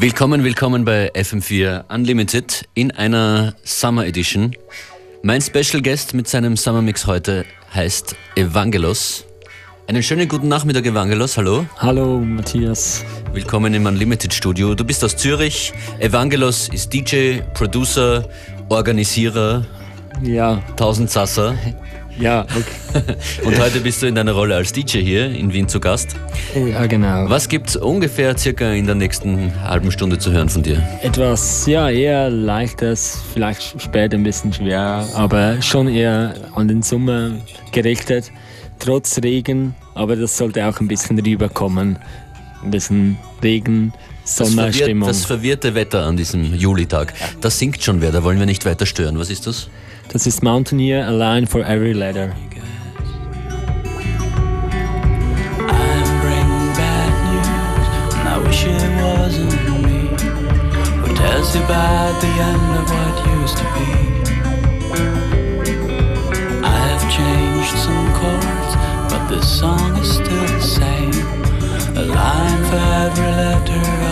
Willkommen, willkommen bei FM4 Unlimited in einer Summer Edition. Mein Special Guest mit seinem Summer Mix heute heißt Evangelos. Einen schönen guten Nachmittag, Evangelos. Hallo. Hallo, Matthias. Willkommen im Unlimited Studio. Du bist aus Zürich. Evangelos ist DJ, Producer, Organisierer. Ja. Tausend Sasser. Ja, okay. Und heute bist du in deiner Rolle als DJ hier in Wien zu Gast. Ja, genau. Was gibt es ungefähr circa in der nächsten halben Stunde zu hören von dir? Etwas, ja, eher leichtes, vielleicht später ein bisschen schwer, aber schon eher an den Sommer gerichtet. Trotz Regen, aber das sollte auch ein bisschen rüberkommen. Ein bisschen Regen, Sommerstimmung. Das, verwirrt, das verwirrte Wetter an diesem Julitag. Das singt schon wer, da wollen wir nicht weiter stören. Was ist das? Das ist Mountaineer, A Line for Every Letter. about the end of what used to be. I have changed some chords, but this song is still the same. A line for every letter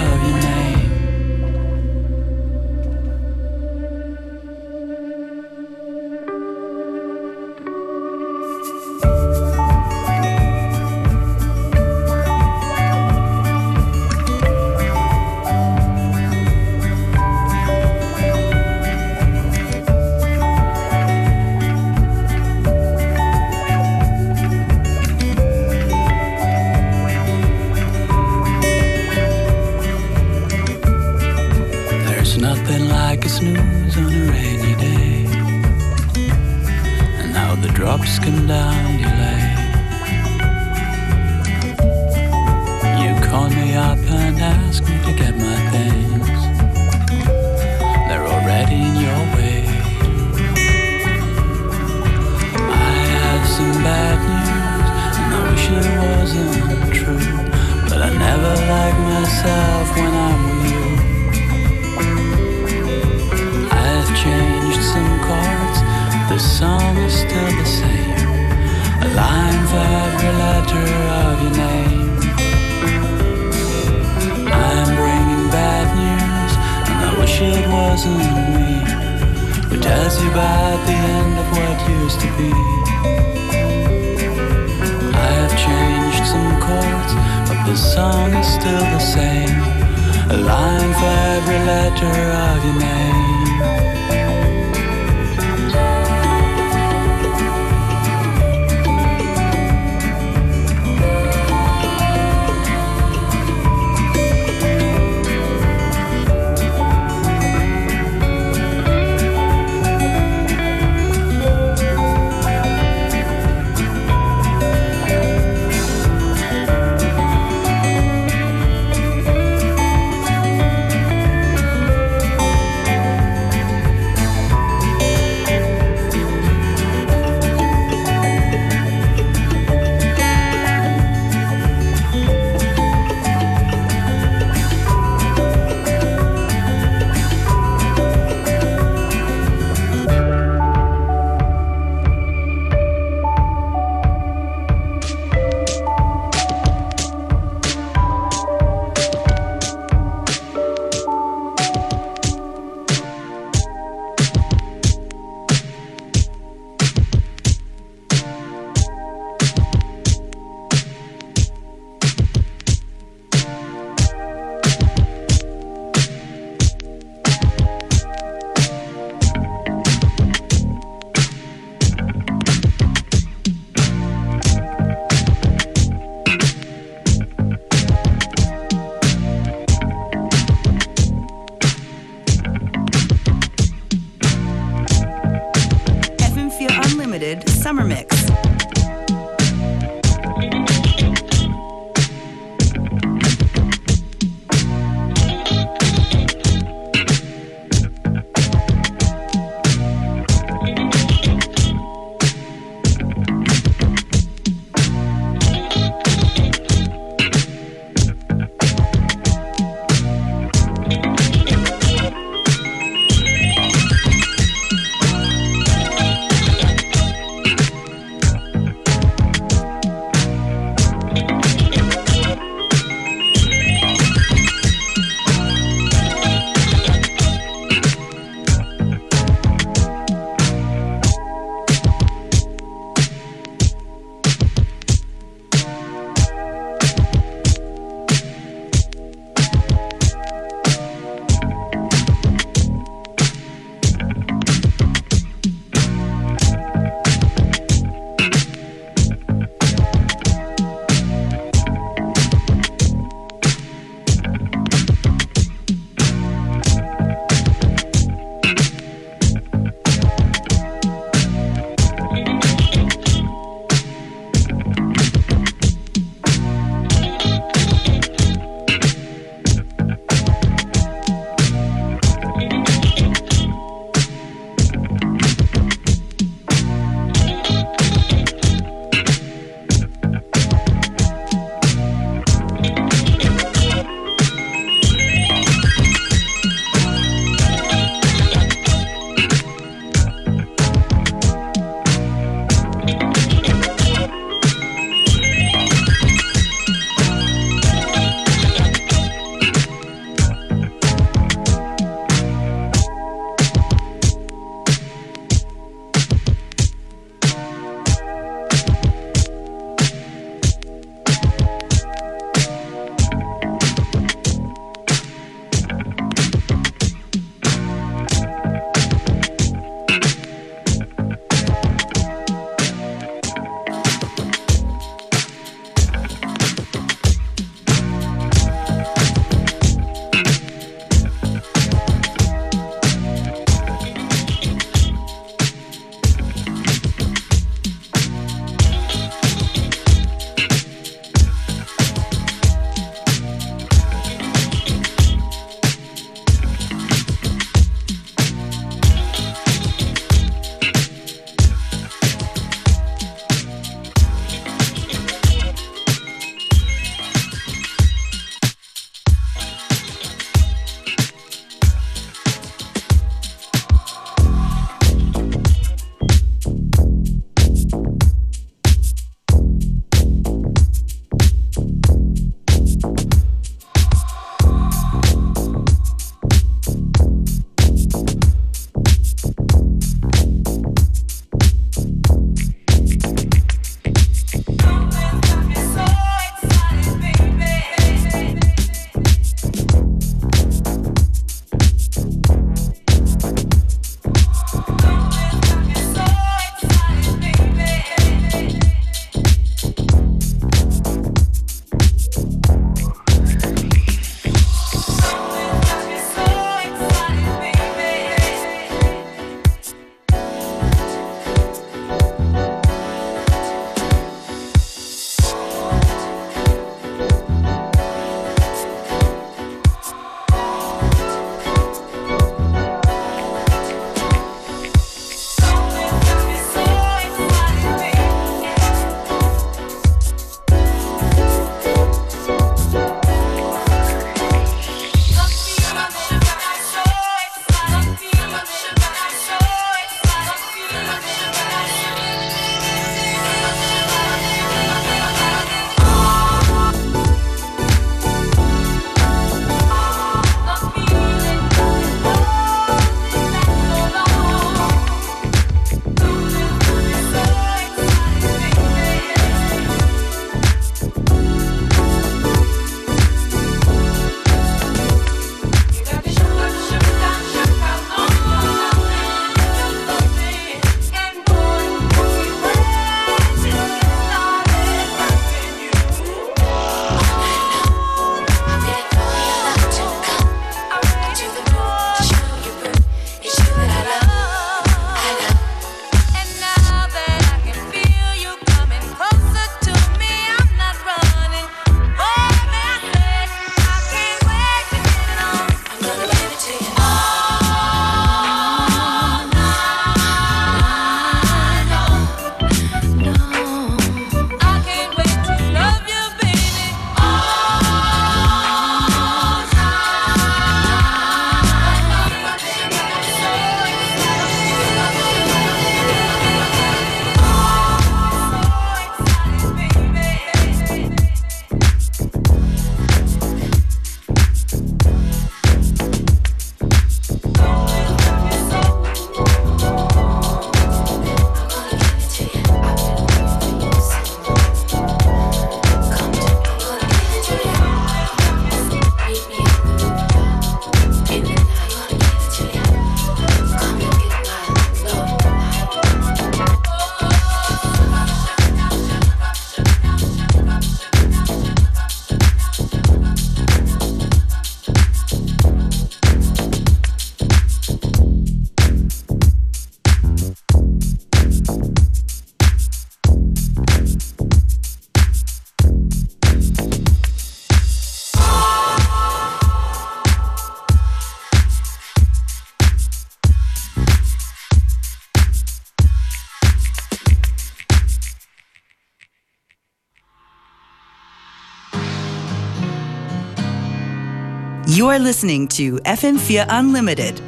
are listening to FM4 Unlimited,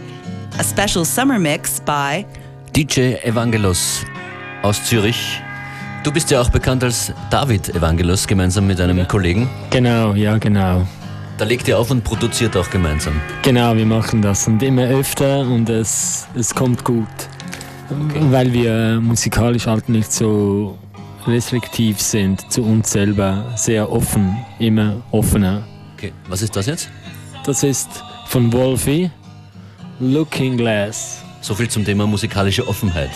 a special summer mix by DJ Evangelos aus Zürich. Du bist ja auch bekannt als David Evangelos, gemeinsam mit einem Kollegen. Genau, ja, genau. Da legt ihr auf und produziert auch gemeinsam. Genau, wir machen das und immer öfter und es, es kommt gut. Okay. Weil wir musikalisch halt nicht so restriktiv sind zu uns selber, sehr offen, immer offener. Okay, was ist das jetzt? Das ist von Wolfie, Looking Glass. So viel zum Thema musikalische Offenheit.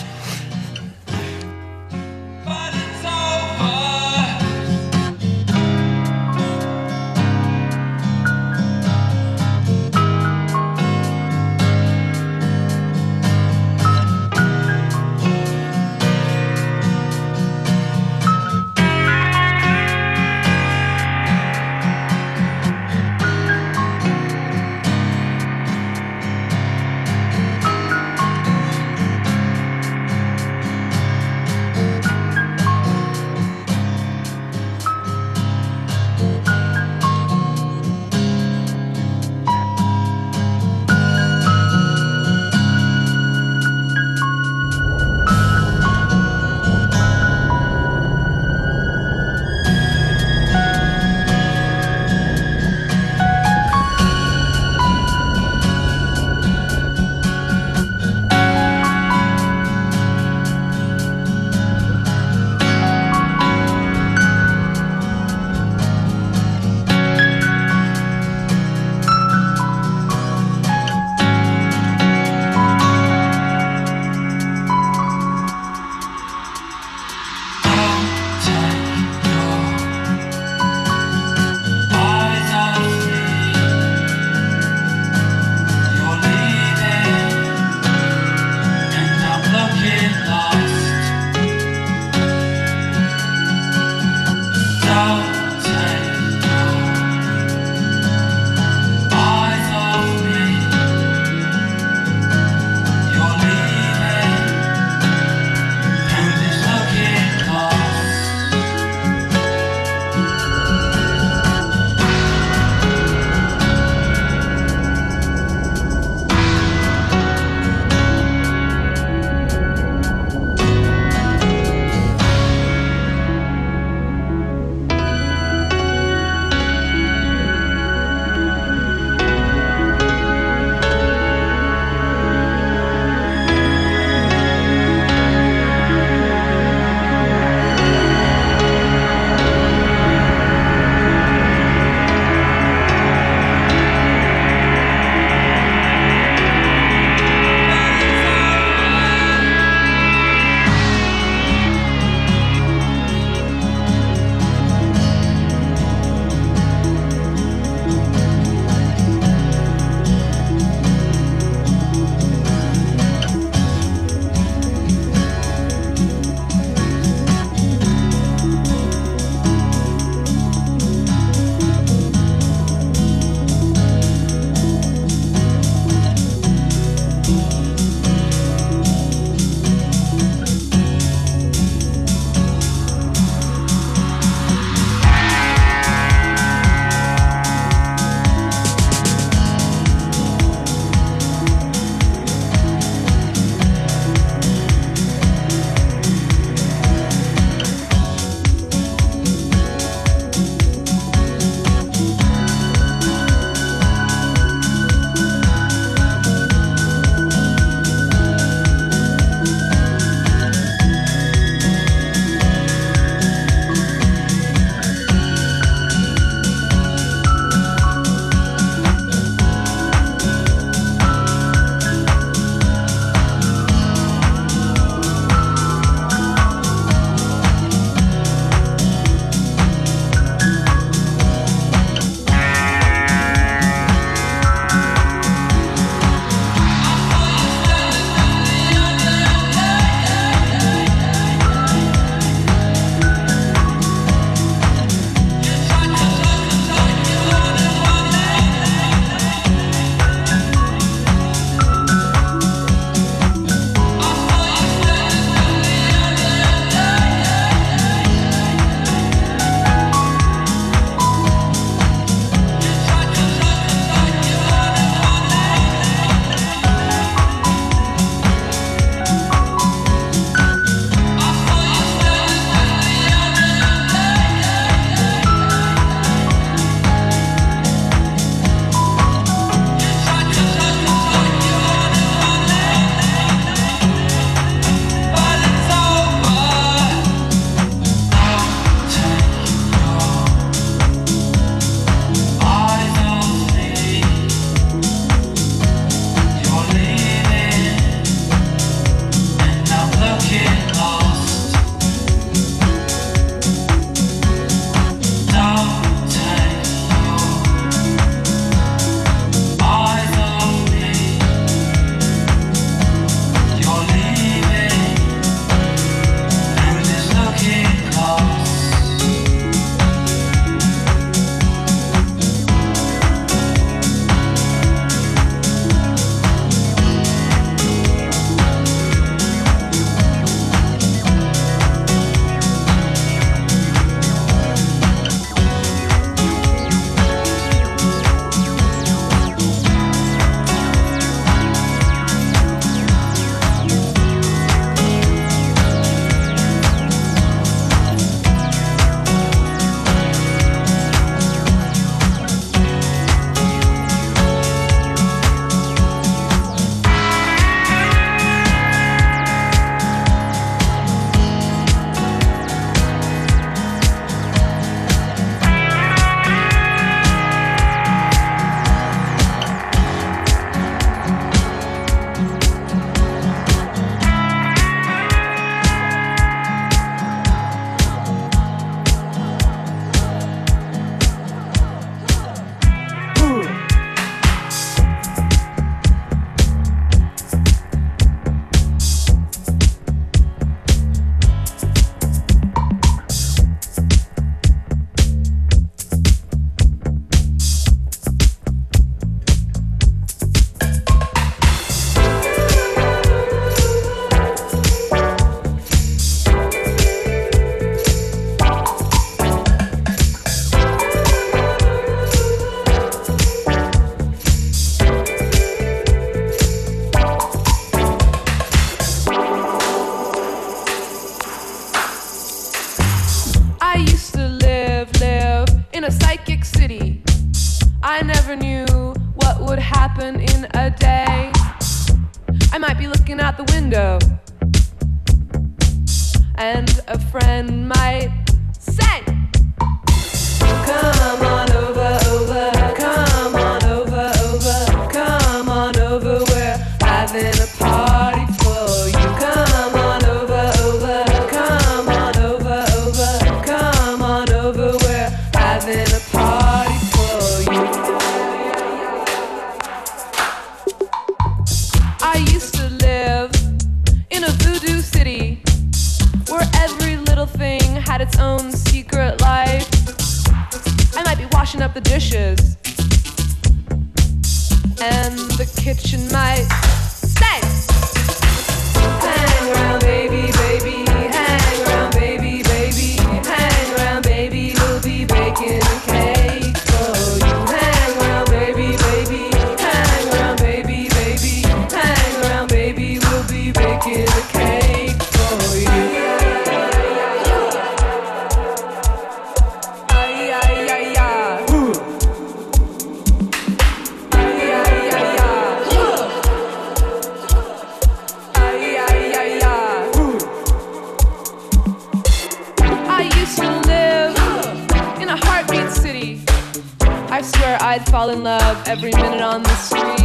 Fall in love every minute on the street.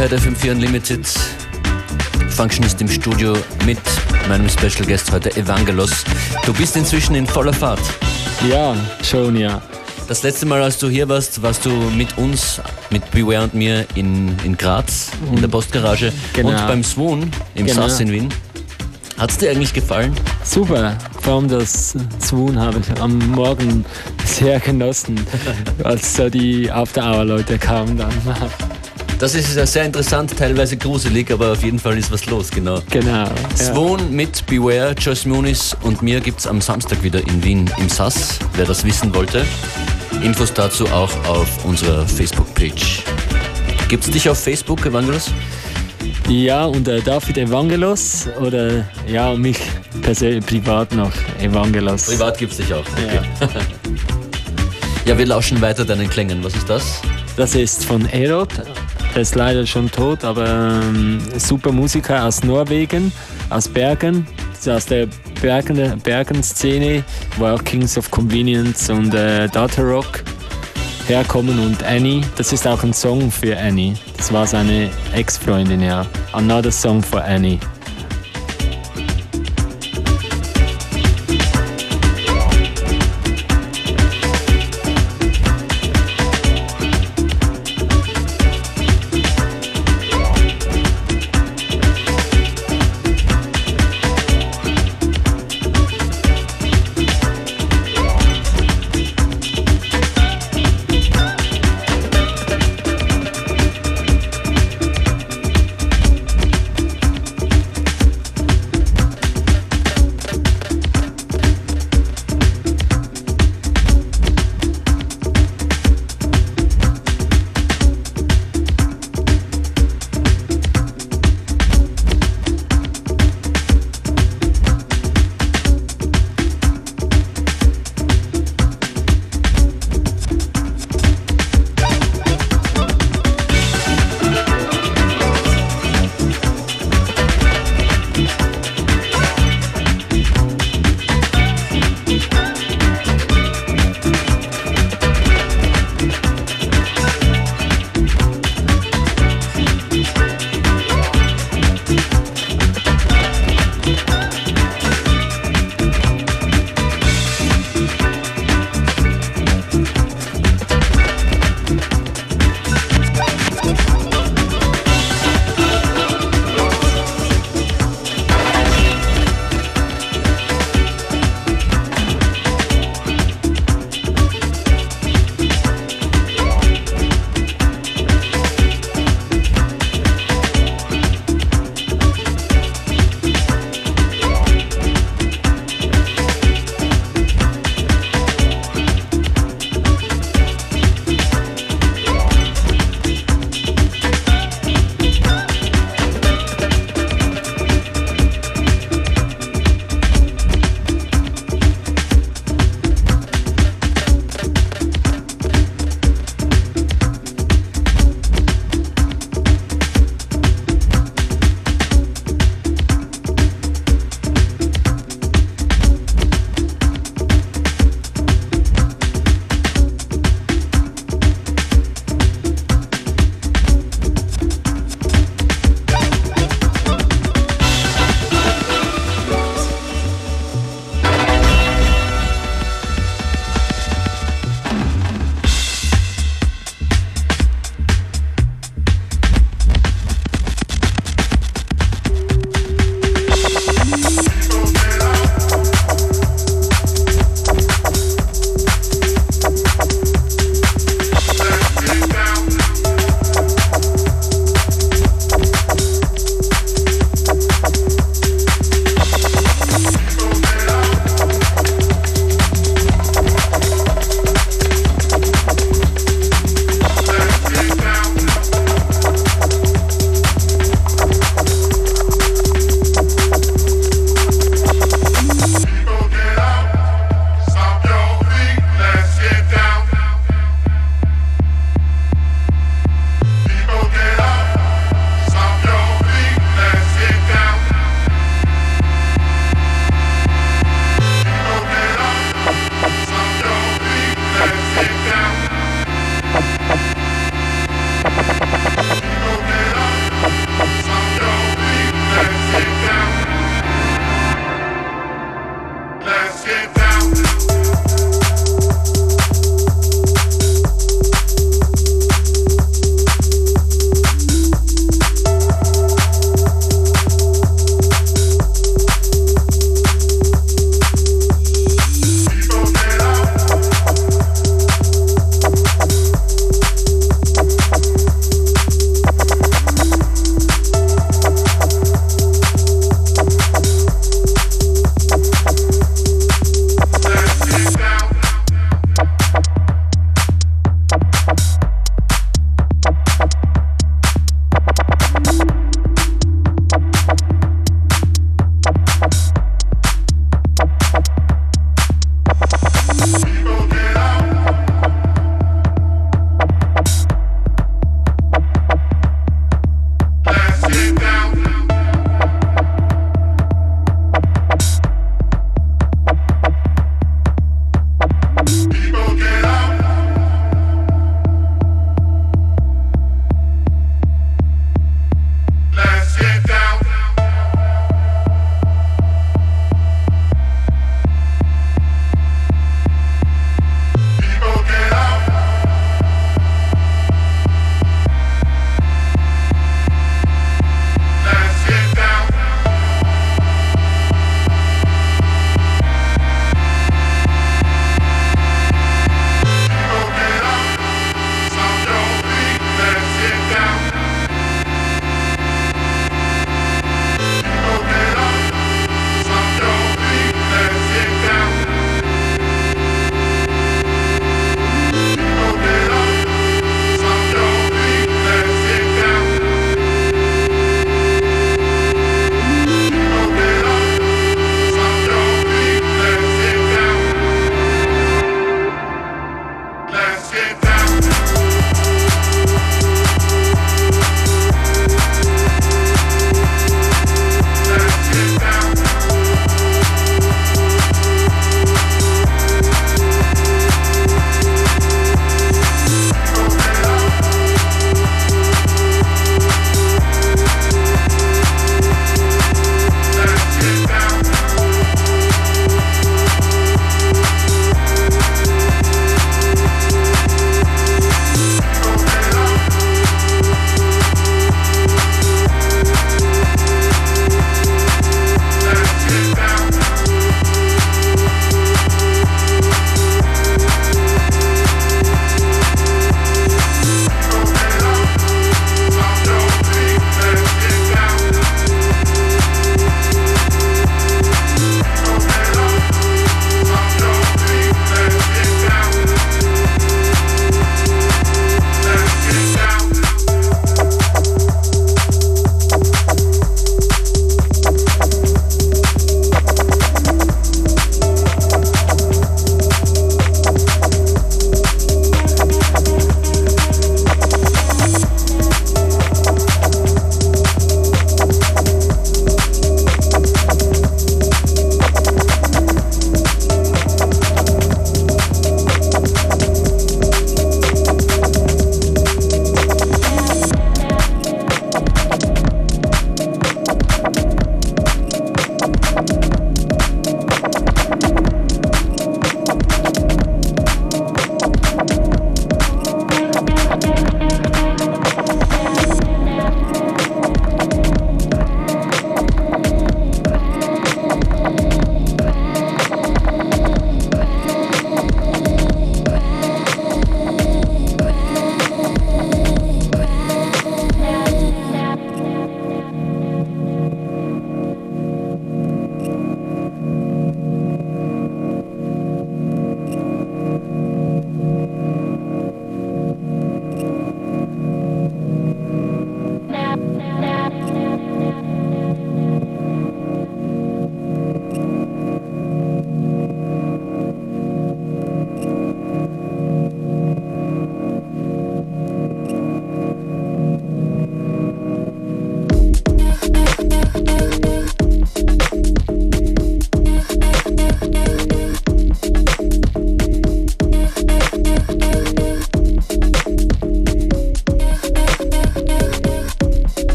Hört FM4 Unlimited. Functionist im Studio mit meinem Special Guest heute, Evangelos. Du bist inzwischen in voller Fahrt. Ja, schon, ja. Das letzte Mal, als du hier warst, warst du mit uns, mit Beware und mir in, in Graz, in der Postgarage Genau. und beim Swoon im Genau. Sass in Wien. Hat es dir eigentlich gefallen? Super. Vor allem das Swoon habe ich am Morgen sehr genossen, als so die After-Hour-Leute kamen dann. Das ist ja sehr interessant, teilweise gruselig, aber auf jeden Fall ist was los, genau. Genau. Ja. Swoon mit Beware, Joyce Muniz und mir gibt es am Samstag wieder in Wien im Sass, wer das wissen wollte. Infos dazu auch auf unserer Facebook-Page. Gibt es dich auf Facebook, Evangelos? Ja, und äh, David Evangelos oder ja, mich persönlich privat noch Evangelos. Privat gibt es dich auch. Okay. Ja. wir lauschen weiter deinen Klängen. Was ist das? Das ist von Erod. Der ist leider schon tot, aber ähm, super Musiker aus Norwegen, aus Bergen, ist aus der Bergen, Bergen-Szene, wo auch Kings of Convenience und äh, Data Rock herkommen und Annie, das ist auch ein Song für Annie. Das war seine Ex-Freundin, ja. Another Song for Annie.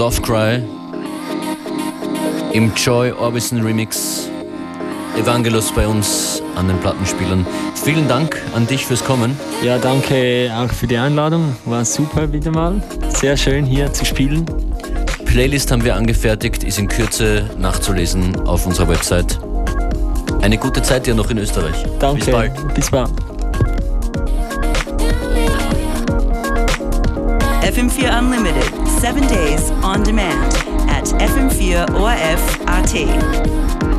Love Cry im Joy Orbison Remix. Evangelos bei uns an den Plattenspielern. Vielen Dank an dich fürs Kommen. Ja, danke auch für die Einladung. War super wieder mal. Sehr schön hier zu spielen. Playlist haben wir angefertigt, ist in Kürze nachzulesen auf unserer Website. Eine gute Zeit dir noch in Österreich. Danke. Bis bald. Bis bald. FM4 Unlimited, seven days on demand at FM4 ORF AT.